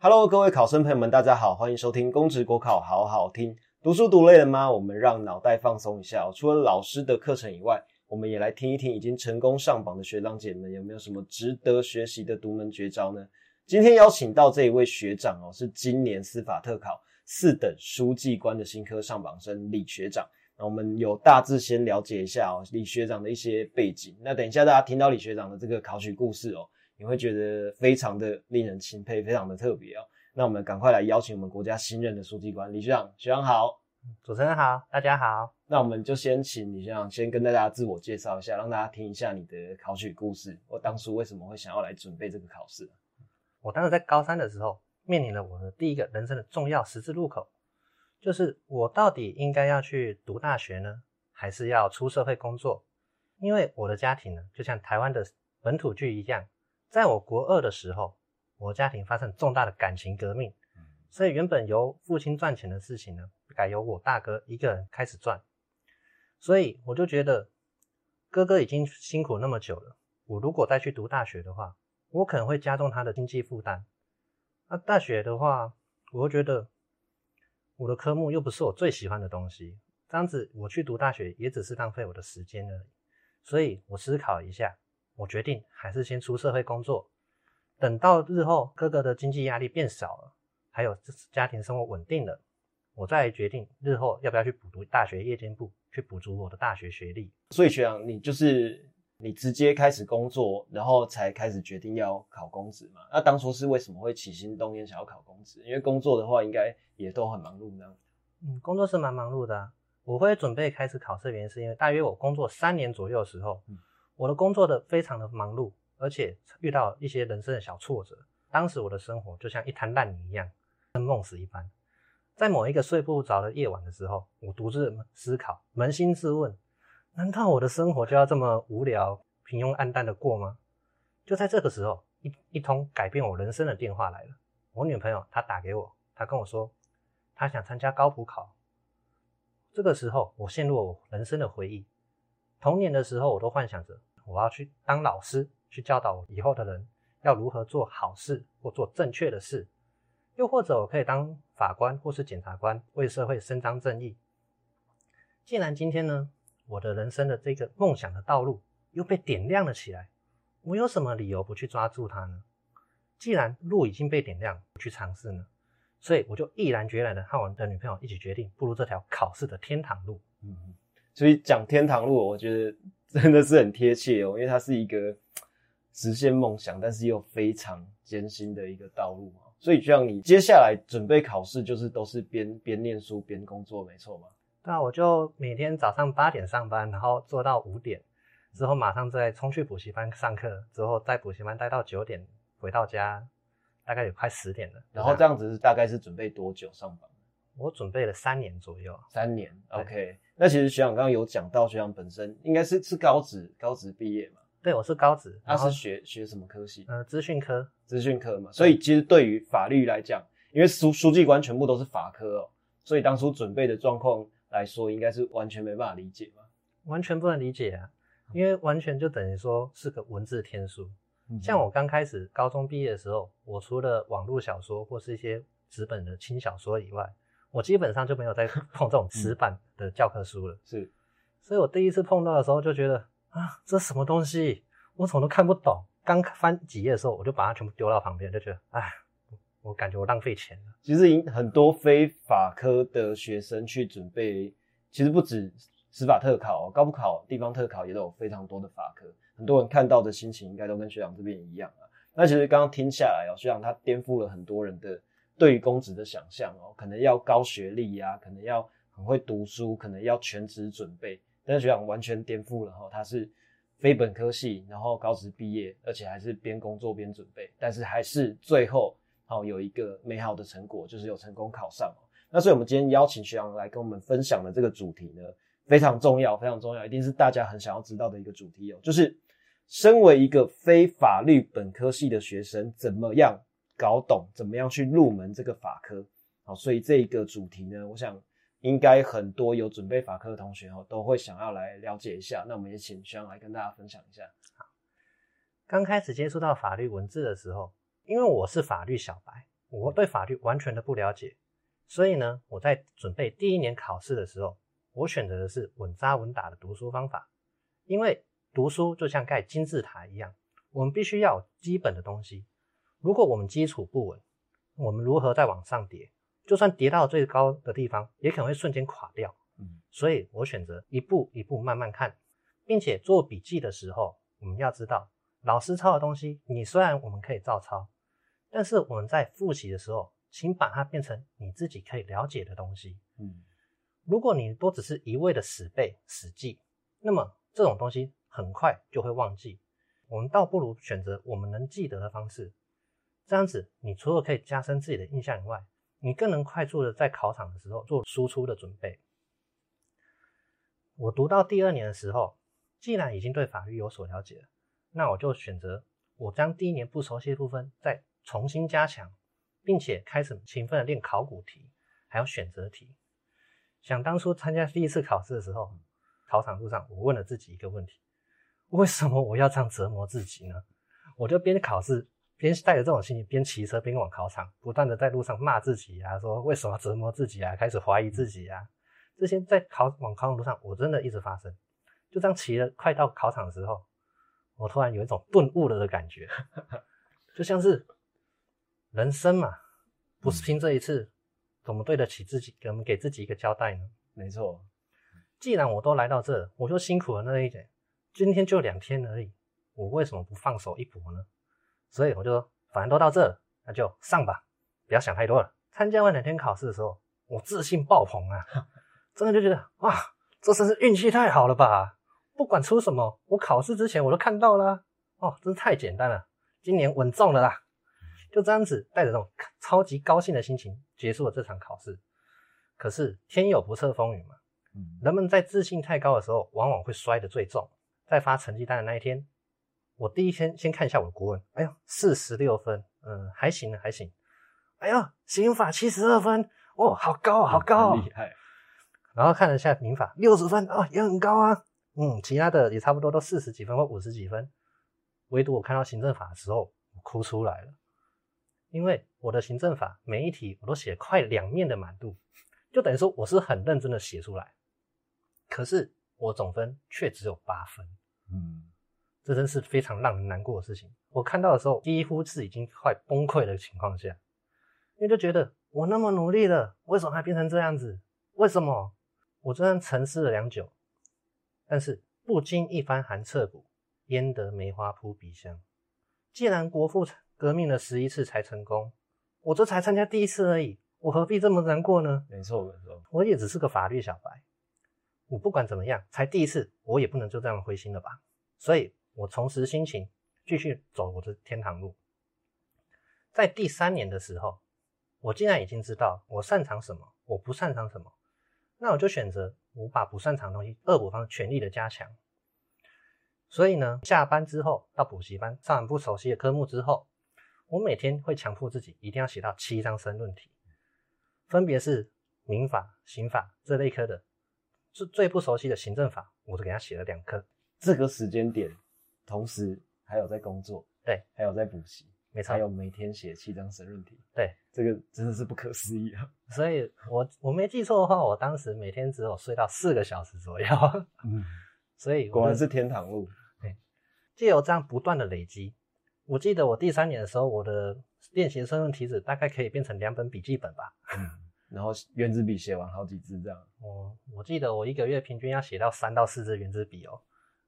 Hello，各位考生朋友们，大家好，欢迎收听公职国考好好听。读书读累了吗？我们让脑袋放松一下哦。除了老师的课程以外，我们也来听一听已经成功上榜的学长姐们有没有什么值得学习的独门绝招呢？今天邀请到这一位学长哦，是今年司法特考四等书记官的新科上榜生李学长。那我们有大致先了解一下哦，李学长的一些背景。那等一下大家听到李学长的这个考取故事哦。你会觉得非常的令人钦佩，非常的特别哦。那我们赶快来邀请我们国家新任的书记官李学长，学长好，主持人好，大家好。那我们就先请李学长先跟大家自我介绍一下，让大家听一下你的考取故事。我当初为什么会想要来准备这个考试？我当时在高三的时候，面临了我的第一个人生的重要十字路口，就是我到底应该要去读大学呢，还是要出社会工作？因为我的家庭呢，就像台湾的本土剧一样。在我国二的时候，我家庭发生重大的感情革命，所以原本由父亲赚钱的事情呢，改由我大哥一个人开始赚。所以我就觉得，哥哥已经辛苦那么久了，我如果再去读大学的话，我可能会加重他的经济负担。那大学的话，我会觉得我的科目又不是我最喜欢的东西，这样子我去读大学也只是浪费我的时间而已。所以我思考一下。我决定还是先出社会工作，等到日后哥哥的经济压力变少了，还有家庭生活稳定了，我再决定日后要不要去补读大学夜间部，去补足我的大学学历。所以学长，你就是你直接开始工作，然后才开始决定要考公职嘛？那当初是为什么会起心动念想要考公职？因为工作的话，应该也都很忙碌呢。嗯，工作是蛮忙碌的。我会准备开始考试，原因是因为大约我工作三年左右的时候。我的工作的非常的忙碌，而且遇到一些人生的小挫折。当时我的生活就像一滩烂泥一样，跟梦死一般。在某一个睡不着的夜晚的时候，我独自思考，扪心自问：难道我的生活就要这么无聊、平庸、暗淡的过吗？就在这个时候，一一通改变我人生的电话来了。我女朋友她打给我，她跟我说，她想参加高普考。这个时候，我陷入我人生的回忆。童年的时候，我都幻想着。我要去当老师，去教导以后的人要如何做好事或做正确的事，又或者我可以当法官或是检察官，为社会伸张正义。既然今天呢，我的人生的这个梦想的道路又被点亮了起来，我有什么理由不去抓住它呢？既然路已经被点亮，去尝试呢？所以我就毅然决然的和我的女朋友一起决定步入这条考试的天堂路。嗯，所以讲天堂路，我觉得。真的是很贴切哦，因为它是一个实现梦想，但是又非常艰辛的一个道路啊。所以，就像你接下来准备考试，就是都是边边念书边工作，没错吗？对啊，我就每天早上八点上班，然后做到五点，之后马上再冲去补习班上课，之后在补习班待到九点，回到家大概有快十点了。然后这样子是大概是准备多久上班？我准备了三年左右。三年，OK。那其实学长刚刚有讲到，学长本身应该是是高职，高职毕业嘛？对，我是高职。他是学学什么科系？呃，资讯科。资讯科嘛，所以其实对于法律来讲，因为书书记官全部都是法科哦，所以当初准备的状况来说，应该是完全没办法理解嘛？完全不能理解啊，因为完全就等于说是个文字天书。像我刚开始高中毕业的时候，我除了网络小说或是一些纸本的轻小说以外，我基本上就没有再碰这种纸板的教科书了，是，所以我第一次碰到的时候就觉得啊，这什么东西，我怎么都看不懂。刚翻几页的时候，我就把它全部丢到旁边，就觉得，哎，我感觉我浪费钱了。其实很多非法科的学生去准备，其实不止司法特考、高考、地方特考，也都有非常多的法科。很多人看到的心情，应该都跟学长这边一样啊。那其实刚刚听下来哦，学长他颠覆了很多人的。对于公职的想象哦，可能要高学历呀，可能要很会读书，可能要全职准备。但是学长完全颠覆了哈，他是非本科系，然后高职毕业，而且还是边工作边准备，但是还是最后好有一个美好的成果，就是有成功考上哦。那所以我们今天邀请学长来跟我们分享的这个主题呢，非常重要，非常重要，一定是大家很想要知道的一个主题哦，就是身为一个非法律本科系的学生，怎么样？搞懂怎么样去入门这个法科，好，所以这一个主题呢，我想应该很多有准备法科的同学哦，都会想要来了解一下。那我们也请徐阳来跟大家分享一下。好，刚开始接触到法律文字的时候，因为我是法律小白，我对法律完全的不了解，所以呢，我在准备第一年考试的时候，我选择的是稳扎稳打的读书方法，因为读书就像盖金字塔一样，我们必须要有基本的东西。如果我们基础不稳，我们如何再往上叠？就算叠到最高的地方，也可能会瞬间垮掉。嗯，所以我选择一步一步慢慢看，并且做笔记的时候，我们要知道，老师抄的东西，你虽然我们可以照抄，但是我们在复习的时候，请把它变成你自己可以了解的东西。嗯，如果你都只是一味的死背死记，那么这种东西很快就会忘记。我们倒不如选择我们能记得的方式，这样子，你除了可以加深自己的印象以外，你更能快速的在考场的时候做输出的准备。我读到第二年的时候，既然已经对法律有所了解了，那我就选择我将第一年不熟悉的部分再重新加强，并且开始勤奋的练考古题，还有选择题。想当初参加第一次考试的时候，考场路上我问了自己一个问题：为什么我要这样折磨自己呢？我就边考试边带着这种心情，边骑车边往考场，不断的在路上骂自己啊，说为什么折磨自己啊，开始怀疑自己啊。这些在考往考场路上，我真的一直发生。就这样骑了，快到考场的时候，我突然有一种顿悟了的感觉，就像是人生嘛，不是拼这一次，怎么对得起自己？我们给自己一个交代呢？没错，既然我都来到这，我就辛苦了那一点，今天就两天而已，我为什么不放手一搏呢？所以我就说，反正都到这了，那就上吧，不要想太多了。参加完两天考试的时候，我自信爆棚啊！真的就觉得哇，这真是运气太好了吧！不管出什么，我考试之前我都看到了哦，真是太简单了，今年稳中了啦！就这样子带着这种超级高兴的心情结束了这场考试。可是天有不测风云嘛，人们在自信太高的时候，往往会摔得最重。在发成绩单的那一天，我第一天先看一下我的国文，哎呀，四十六分，嗯，还行还行。哎呀，刑法七十二分，哦，好高好高，厉害。然后看了一下民法，六十分啊，也很高啊。嗯，其他的也差不多都四十几分或五十几分，唯独我看到行政法的时候，我哭出来了。因为我的行政法每一题我都写快两面的满度，就等于说我是很认真的写出来。可是我总分却只有八分，嗯，这真是非常让人难过的事情。我看到的时候，几乎是已经快崩溃的情况下，因为就觉得我那么努力了，为什么还变成这样子？为什么？我这样沉思了良久，但是不经一番寒彻骨，焉得梅花扑鼻香？既然国父革命了十一次才成功，我这才参加第一次而已，我何必这么难过呢？没错，没错，我也只是个法律小白，我不管怎么样，才第一次，我也不能就这样灰心了吧？所以，我重拾心情，继续走我的天堂路。在第三年的时候，我竟然已经知道我擅长什么，我不擅长什么。那我就选择我把不擅长的东西恶补方全力的加强。所以呢，下班之后到补习班上完不熟悉的科目之后，我每天会强迫自己一定要写到七张申论题，分别是民法、刑法这类科的，最最不熟悉的行政法，我就给他写了两科。这个时间点，同时还有在工作，对，还有在补习。没错，还有每天写七张申论题，对，这个真的是不可思议啊！所以我我没记错的话，我当时每天只有睡到四个小时左右。嗯，所以果然是天堂路。对，借由这样不断的累积，我记得我第三年的时候，我的练习申论题纸大概可以变成两本笔记本吧。嗯，然后圆珠笔写完好几支这样。我我记得我一个月平均要写到三到四支圆珠笔哦。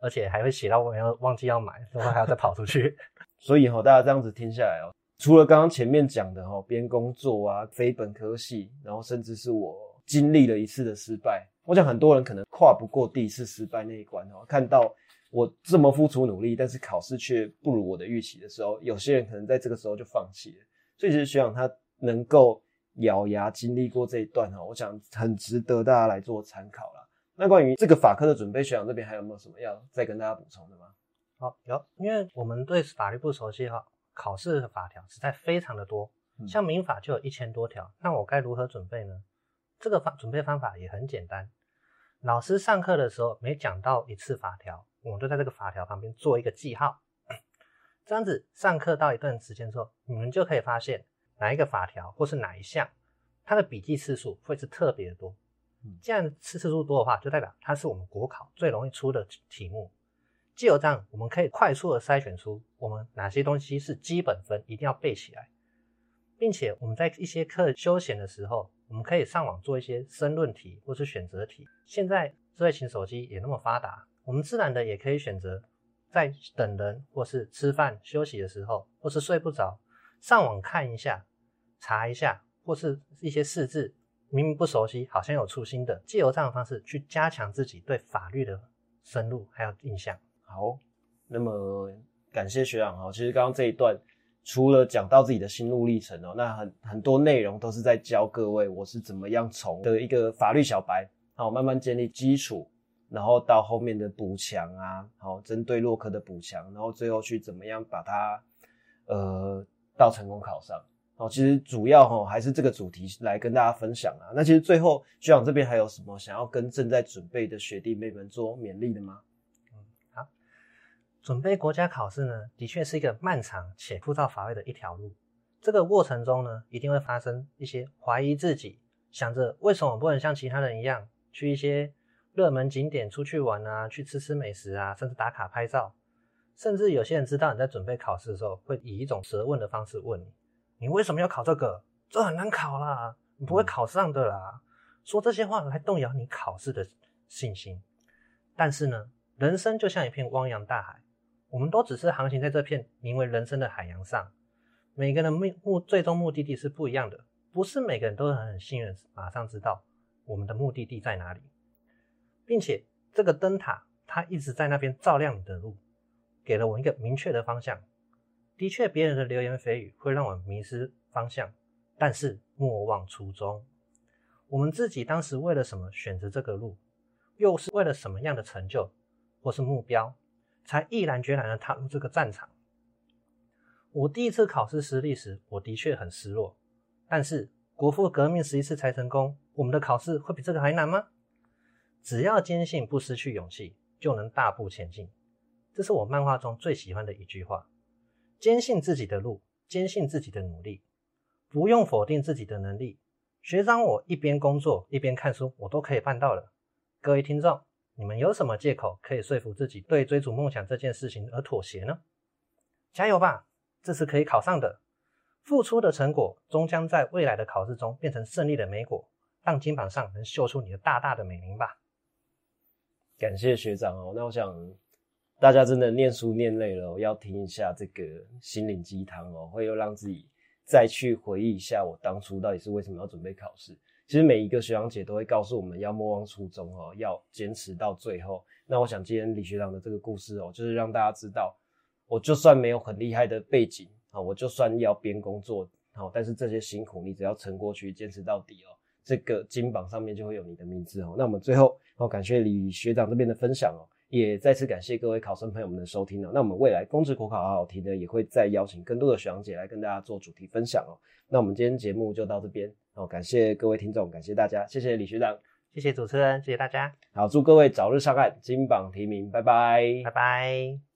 而且还会写到我要忘记要买，然后还要再跑出去。所以哈，大家这样子听下来哦，除了刚刚前面讲的哈，边工作啊，非本科系，然后甚至是我经历了一次的失败，我想很多人可能跨不过第一次失败那一关哦。看到我这么付出努力，但是考试却不如我的预期的时候，有些人可能在这个时候就放弃了。所以其实学长他能够咬牙经历过这一段哈，我想很值得大家来做参考了。那关于这个法科的准备，学长这边还有没有什么要再跟大家补充的吗？好，有，因为我们对法律不熟悉哈，考试的法条实在非常的多，像民法就有一千多条，那我该如何准备呢？这个方准备方法也很简单，老师上课的时候每讲到一次法条，我们就在这个法条旁边做一个记号，这样子上课到一段时间之后，你们就可以发现哪一个法条或是哪一项，它的笔记次数会是特别多。这样次次数多的话，就代表它是我们国考最容易出的题目。既有这样，我们可以快速的筛选出我们哪些东西是基本分，一定要背起来，并且我们在一些课休闲的时候，我们可以上网做一些申论题或是选择题。现在智慧型手机也那么发达，我们自然的也可以选择在等人或是吃饭休息的时候，或是睡不着，上网看一下，查一下，或是一些试字。明明不熟悉，好像有粗心的，借由这样的方式去加强自己对法律的深入还有印象。好，那么感谢学长哈。其实刚刚这一段除了讲到自己的心路历程哦，那很很多内容都是在教各位我是怎么样从的一个法律小白，好慢慢建立基础，然后到后面的补强啊，好针对洛克的补强，然后最后去怎么样把它呃到成功考上。哦，其实主要哈还是这个主题来跟大家分享啊。那其实最后学长这边还有什么想要跟正在准备的学弟妹们做勉励的吗？嗯，好，准备国家考试呢，的确是一个漫长且枯燥乏味的一条路。这个过程中呢，一定会发生一些怀疑自己，想着为什么不能像其他人一样，去一些热门景点出去玩啊，去吃吃美食啊，甚至打卡拍照。甚至有些人知道你在准备考试的时候，会以一种责问的方式问你。你为什么要考这个？这很难考啦，你不会考上的啦。说这些话来动摇你考试的信心。但是呢，人生就像一片汪洋大海，我们都只是航行在这片名为人生的海洋上。每个人目目最终目的地是不一样的，不是每个人都很幸运马上知道我们的目的地在哪里，并且这个灯塔它一直在那边照亮你的路，给了我一个明确的方向。的确，别人的流言蜚语会让我迷失方向，但是莫忘初衷。我们自己当时为了什么选择这个路，又是为了什么样的成就或是目标，才毅然决然的踏入这个战场？我第一次考试失利时，我的确很失落。但是国父革命十一次才成功，我们的考试会比这个还难吗？只要坚信，不失去勇气，就能大步前进。这是我漫画中最喜欢的一句话。坚信自己的路，坚信自己的努力，不用否定自己的能力。学长，我一边工作一边看书，我都可以办到了。各位听众，你们有什么借口可以说服自己对追逐梦想这件事情而妥协呢？加油吧，这是可以考上的。付出的成果终将在未来的考试中变成胜利的美果，让金榜上能绣出你的大大的美名吧。感谢学长哦，那我想。大家真的念书念累了，要听一下这个心灵鸡汤哦，会又让自己再去回忆一下我当初到底是为什么要准备考试。其实每一个学长姐都会告诉我们要莫忘初衷哦，要坚持到最后。那我想今天李学长的这个故事哦，就是让大家知道，我就算没有很厉害的背景啊，我就算要边工作好，但是这些辛苦你只要撑过去，坚持到底哦，这个金榜上面就会有你的名字哦。那我们最后哦，感谢李学长这边的分享哦。也再次感谢各位考生朋友们的收听哦。那我们未来公职国考好好题呢，也会再邀请更多的学长姐来跟大家做主题分享哦。那我们今天节目就到这边哦，感谢各位听众，感谢大家，谢谢李学长，谢谢主持人，谢谢大家。好，祝各位早日上岸，金榜题名，拜拜，拜拜。